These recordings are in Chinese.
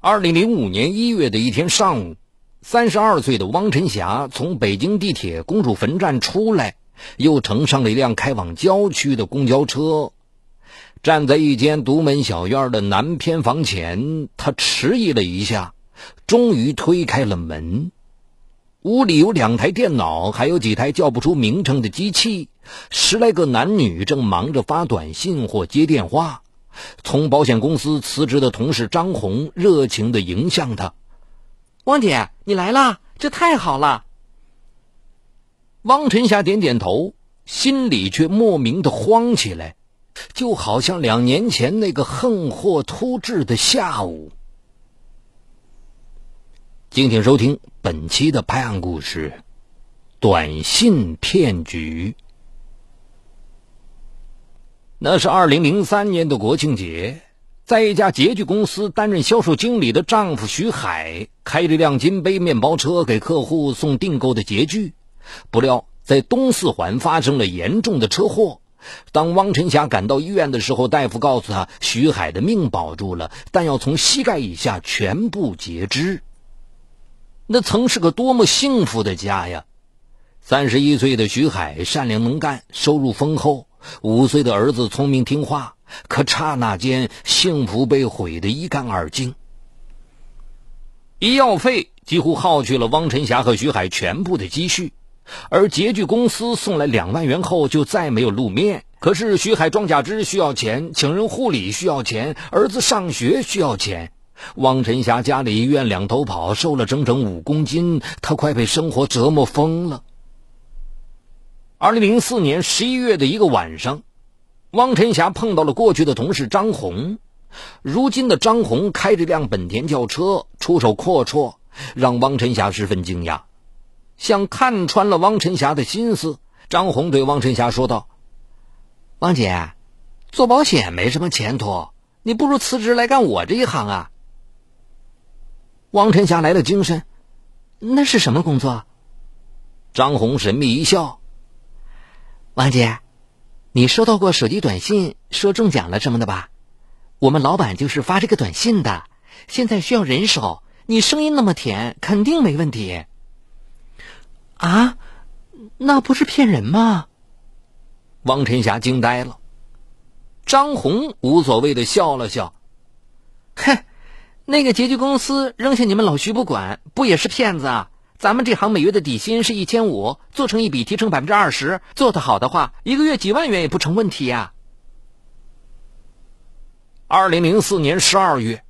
二零零五年一月的一天上午，三十二岁的汪晨霞从北京地铁公主坟站出来，又乘上了一辆开往郊区的公交车。站在一间独门小院的南偏房前，他迟疑了一下，终于推开了门。屋里有两台电脑，还有几台叫不出名称的机器，十来个男女正忙着发短信或接电话。从保险公司辞职的同事张红热情地迎向他：“汪姐，你来啦，这太好了。”汪晨霞点点头，心里却莫名的慌起来，就好像两年前那个横祸突至的下午。敬请收听本期的拍案故事：短信骗局。那是二零零三年的国庆节，在一家洁具公司担任销售经理的丈夫徐海开着辆金杯面包车给客户送订购的洁具，不料在东四环发生了严重的车祸。当汪晨霞赶到医院的时候，大夫告诉他，徐海的命保住了，但要从膝盖以下全部截肢。那曾是个多么幸福的家呀！三十一岁的徐海善良能干，收入丰厚，五岁的儿子聪明听话。可刹那间，幸福被毁得一干二净。医药费几乎耗去了汪晨霞和徐海全部的积蓄，而洁具公司送来两万元后就再没有露面。可是徐海装假肢需要钱，请人护理需要钱，儿子上学需要钱。汪晨霞家里医院两头跑，瘦了整整五公斤，她快被生活折磨疯了。二零零四年十一月的一个晚上，汪晨霞碰到了过去的同事张红。如今的张红开着辆本田轿车，出手阔绰，让汪晨霞十分惊讶。像看穿了汪晨霞的心思，张红对汪晨霞说道：“汪姐，做保险没什么前途，你不如辞职来干我这一行啊。”汪晨霞来了精神，那是什么工作？张红神秘一笑：“王姐，你收到过手机短信说中奖了什么的吧？我们老板就是发这个短信的，现在需要人手，你声音那么甜，肯定没问题。”啊，那不是骗人吗？汪晨霞惊呆了。张红无所谓的笑了笑：“ 哼。”那个洁具公司扔下你们老徐不管，不也是骗子啊？咱们这行每月的底薪是一千五，做成一笔提成百分之二十，做得好的话，一个月几万元也不成问题呀。二零零四年十二月，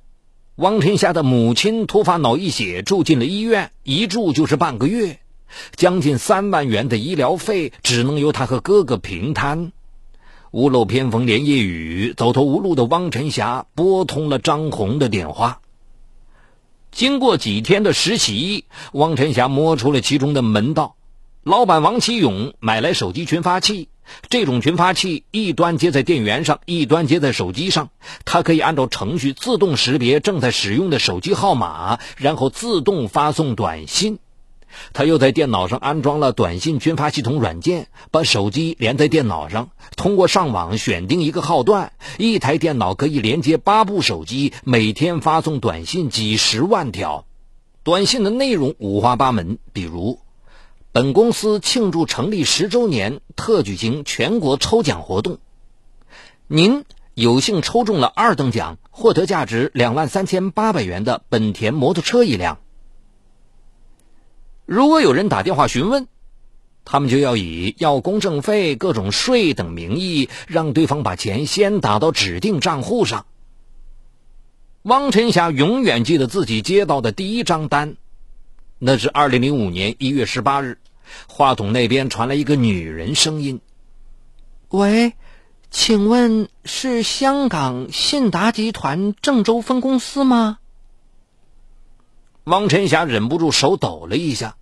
汪晨霞的母亲突发脑溢血，住进了医院，一住就是半个月，将近三万元的医疗费只能由他和哥哥平摊。屋漏偏逢连夜雨，走投无路的汪晨霞拨通了张红的电话。经过几天的实习，汪晨霞摸出了其中的门道。老板王启勇买来手机群发器，这种群发器一端接在电源上，一端接在手机上，它可以按照程序自动识别正在使用的手机号码，然后自动发送短信。他又在电脑上安装了短信群发系统软件，把手机连在电脑上，通过上网选定一个号段，一台电脑可以连接八部手机，每天发送短信几十万条。短信的内容五花八门，比如：本公司庆祝成立十周年，特举行全国抽奖活动，您有幸抽中了二等奖，获得价值两万三千八百元的本田摩托车一辆。如果有人打电话询问，他们就要以要公证费、各种税等名义，让对方把钱先打到指定账户上。汪晨霞永远记得自己接到的第一张单，那是二零零五年一月十八日，话筒那边传来一个女人声音：“喂，请问是香港信达集团郑州分公司吗？”汪晨霞忍不住手抖了一下。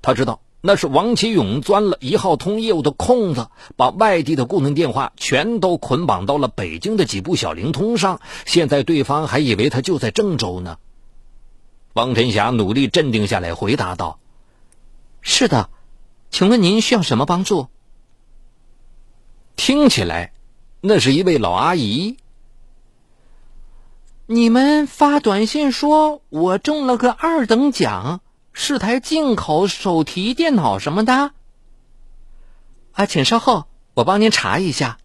他知道那是王启勇钻了一号通业务的空子，把外地的固定电话全都捆绑到了北京的几部小灵通上。现在对方还以为他就在郑州呢。王晨霞努力镇定下来，回答道：“是的，请问您需要什么帮助？”听起来，那是一位老阿姨。你们发短信说我中了个二等奖，是台进口手提电脑什么的。啊，请稍后，我帮您查一下。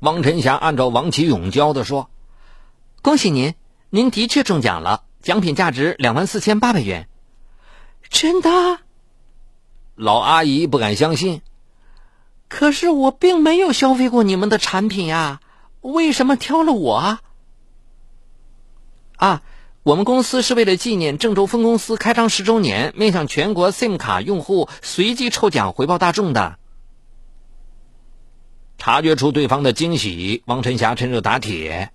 汪晨霞按照王启勇教的说：“恭喜您，您的确中奖了，奖品价值两万四千八百元。”真的？老阿姨不敢相信。可是我并没有消费过你们的产品呀，为什么挑了我？啊，我们公司是为了纪念郑州分公司开张十周年，面向全国 SIM 卡用户随机抽奖回报大众的。察觉出对方的惊喜，王晨霞趁热打铁：“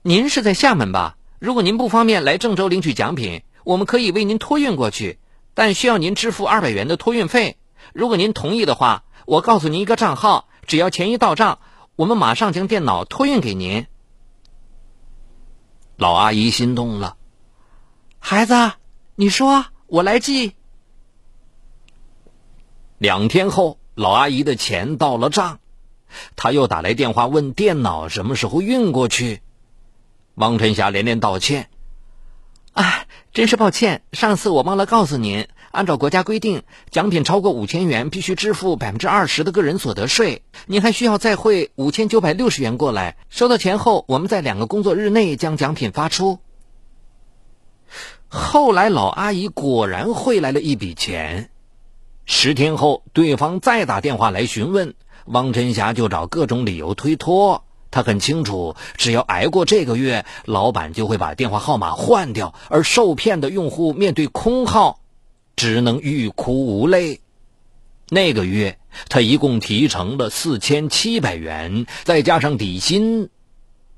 您是在厦门吧？如果您不方便来郑州领取奖品，我们可以为您托运过去，但需要您支付二百元的托运费。如果您同意的话，我告诉您一个账号，只要钱一到账，我们马上将电脑托运给您。”老阿姨心动了，孩子，你说我来寄。两天后，老阿姨的钱到了账，她又打来电话问电脑什么时候运过去。汪晨霞连连道歉：“啊，真是抱歉，上次我忘了告诉您。”按照国家规定，奖品超过五千元必须支付百分之二十的个人所得税。您还需要再汇五千九百六十元过来。收到钱后，我们在两个工作日内将奖品发出。后来，老阿姨果然汇来了一笔钱。十天后，对方再打电话来询问，汪晨霞就找各种理由推脱。他很清楚，只要挨过这个月，老板就会把电话号码换掉，而受骗的用户面对空号。只能欲哭无泪。那个月，他一共提成了四千七百元，再加上底薪，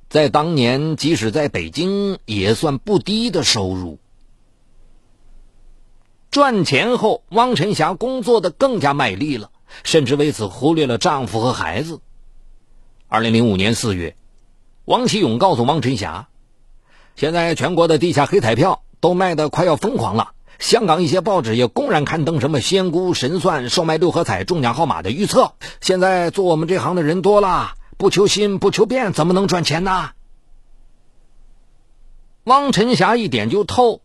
在当年，即使在北京也算不低的收入。赚钱后，汪晨霞工作的更加卖力了，甚至为此忽略了丈夫和孩子。二零零五年四月，王启勇告诉汪晨霞：“现在全国的地下黑彩票都卖的快要疯狂了。”香港一些报纸也公然刊登什么仙姑神算售卖六合彩中奖号码的预测。现在做我们这行的人多了，不求新不求变，怎么能赚钱呢？汪晨霞一点就透，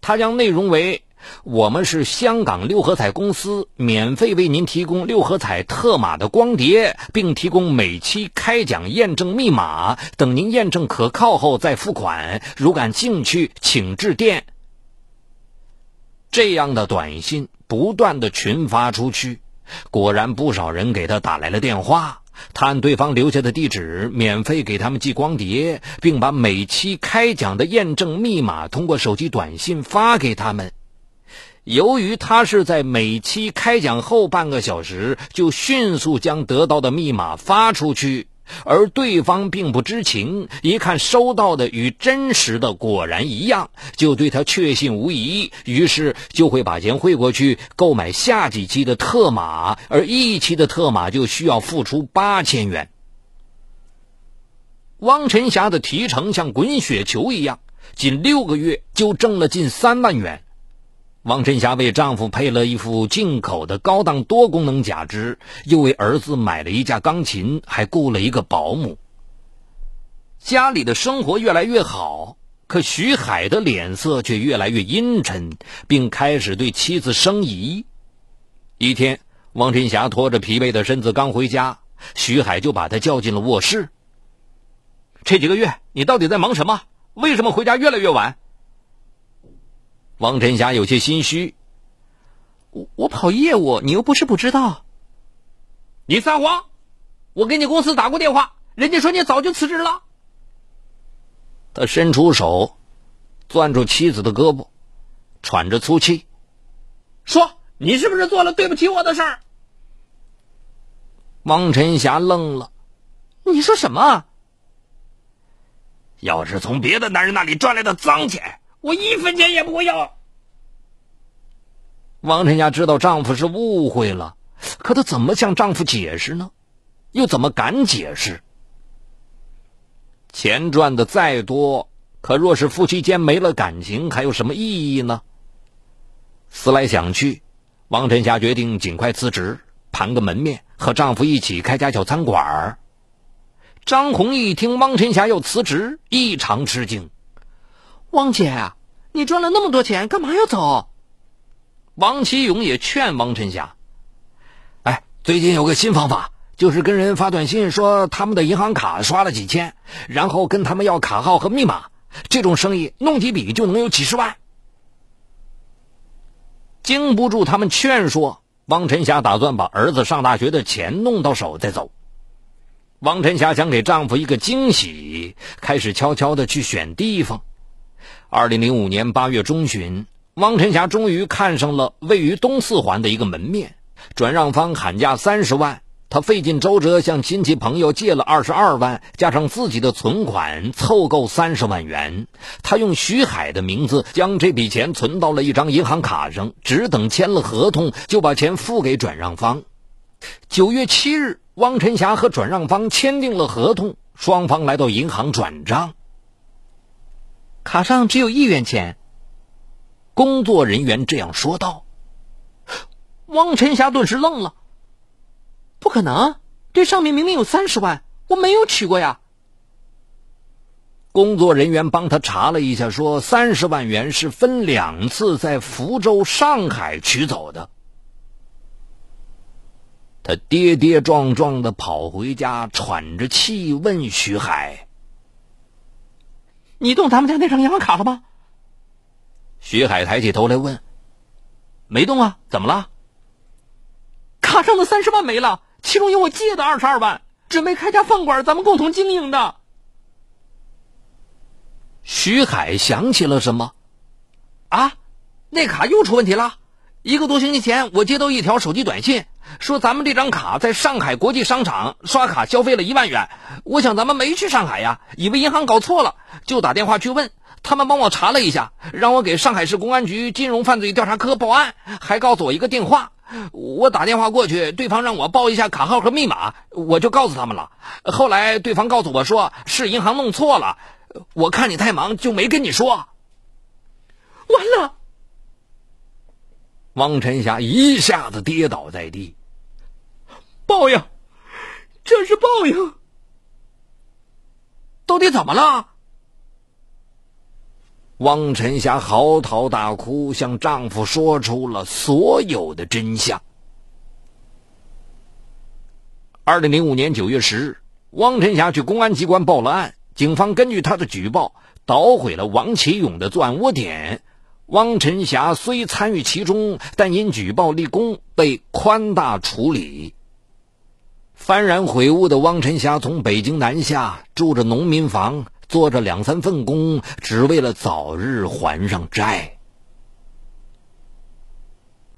他将内容为：我们是香港六合彩公司，免费为您提供六合彩特码的光碟，并提供每期开奖验证密码，等您验证可靠后再付款。如感兴趣，请致电。这样的短信不断的群发出去，果然不少人给他打来了电话。他按对方留下的地址，免费给他们寄光碟，并把每期开奖的验证密码通过手机短信发给他们。由于他是在每期开奖后半个小时就迅速将得到的密码发出去。而对方并不知情，一看收到的与真实的果然一样，就对他确信无疑，于是就会把钱汇过去购买下几期的特码，而一期的特码就需要付出八千元。汪晨霞的提成像滚雪球一样，仅六个月就挣了近三万元。王晨霞为丈夫配了一副进口的高档多功能假肢，又为儿子买了一架钢琴，还雇了一个保姆。家里的生活越来越好，可徐海的脸色却越来越阴沉，并开始对妻子生疑。一天，王晨霞拖着疲惫的身子刚回家，徐海就把他叫进了卧室。这几个月你到底在忙什么？为什么回家越来越晚？王晨霞有些心虚，我我跑业务，你又不是不知道。你撒谎！我给你公司打过电话，人家说你早就辞职了。他伸出手，攥住妻子的胳膊，喘着粗气，说：“你是不是做了对不起我的事儿？”王晨霞愣了：“你说什么？要是从别的男人那里赚来的脏钱？”我一分钱也不会要。王晨霞知道丈夫是误会了，可她怎么向丈夫解释呢？又怎么敢解释？钱赚的再多，可若是夫妻间没了感情，还有什么意义呢？思来想去，王晨霞决定尽快辞职，盘个门面，和丈夫一起开家小餐馆张红一听汪晨霞要辞职，异常吃惊。汪姐，你赚了那么多钱，干嘛要走？王启勇也劝汪晨霞：“哎，最近有个新方法，就是跟人发短信说他们的银行卡刷了几千，然后跟他们要卡号和密码。这种生意弄几笔就能有几十万。”经不住他们劝说，汪晨霞打算把儿子上大学的钱弄到手再走。汪晨霞想给丈夫一个惊喜，开始悄悄的去选地方。二零零五年八月中旬，汪晨霞终于看上了位于东四环的一个门面，转让方喊价三十万，她费尽周折向亲戚朋友借了二十二万，加上自己的存款，凑够三十万元。她用徐海的名字将这笔钱存到了一张银行卡上，只等签了合同，就把钱付给转让方。九月七日。汪晨霞和转让方签订了合同，双方来到银行转账。卡上只有一元钱，工作人员这样说道。汪晨霞顿时愣了，不可能，这上面明明有三十万，我没有取过呀。工作人员帮他查了一下，说三十万元是分两次在福州、上海取走的。他跌跌撞撞的跑回家，喘着气问徐海：“你动咱们家那张银行卡了吗？”徐海抬起头来问：“没动啊，怎么了？”卡上的三十万没了，其中有我借的二十二万，准备开家饭馆，咱们共同经营的。徐海想起了什么？啊，那卡又出问题了。一个多星期前，我接到一条手机短信。说咱们这张卡在上海国际商场刷卡消费了一万元，我想咱们没去上海呀，以为银行搞错了，就打电话去问，他们帮我查了一下，让我给上海市公安局金融犯罪调查科报案，还告诉我一个电话。我打电话过去，对方让我报一下卡号和密码，我就告诉他们了。后来对方告诉我说是银行弄错了，我看你太忙就没跟你说。完了。汪晨霞一下子跌倒在地。报应，这是报应。到底怎么了？汪晨霞嚎啕大哭，向丈夫说出了所有的真相。二零零五年九月十日，汪晨霞去公安机关报了案，警方根据她的举报，捣毁了王启勇的作案窝点。汪晨霞虽参与其中，但因举报立功，被宽大处理。幡然悔悟的汪晨霞从北京南下，住着农民房，做着两三份工，只为了早日还上债。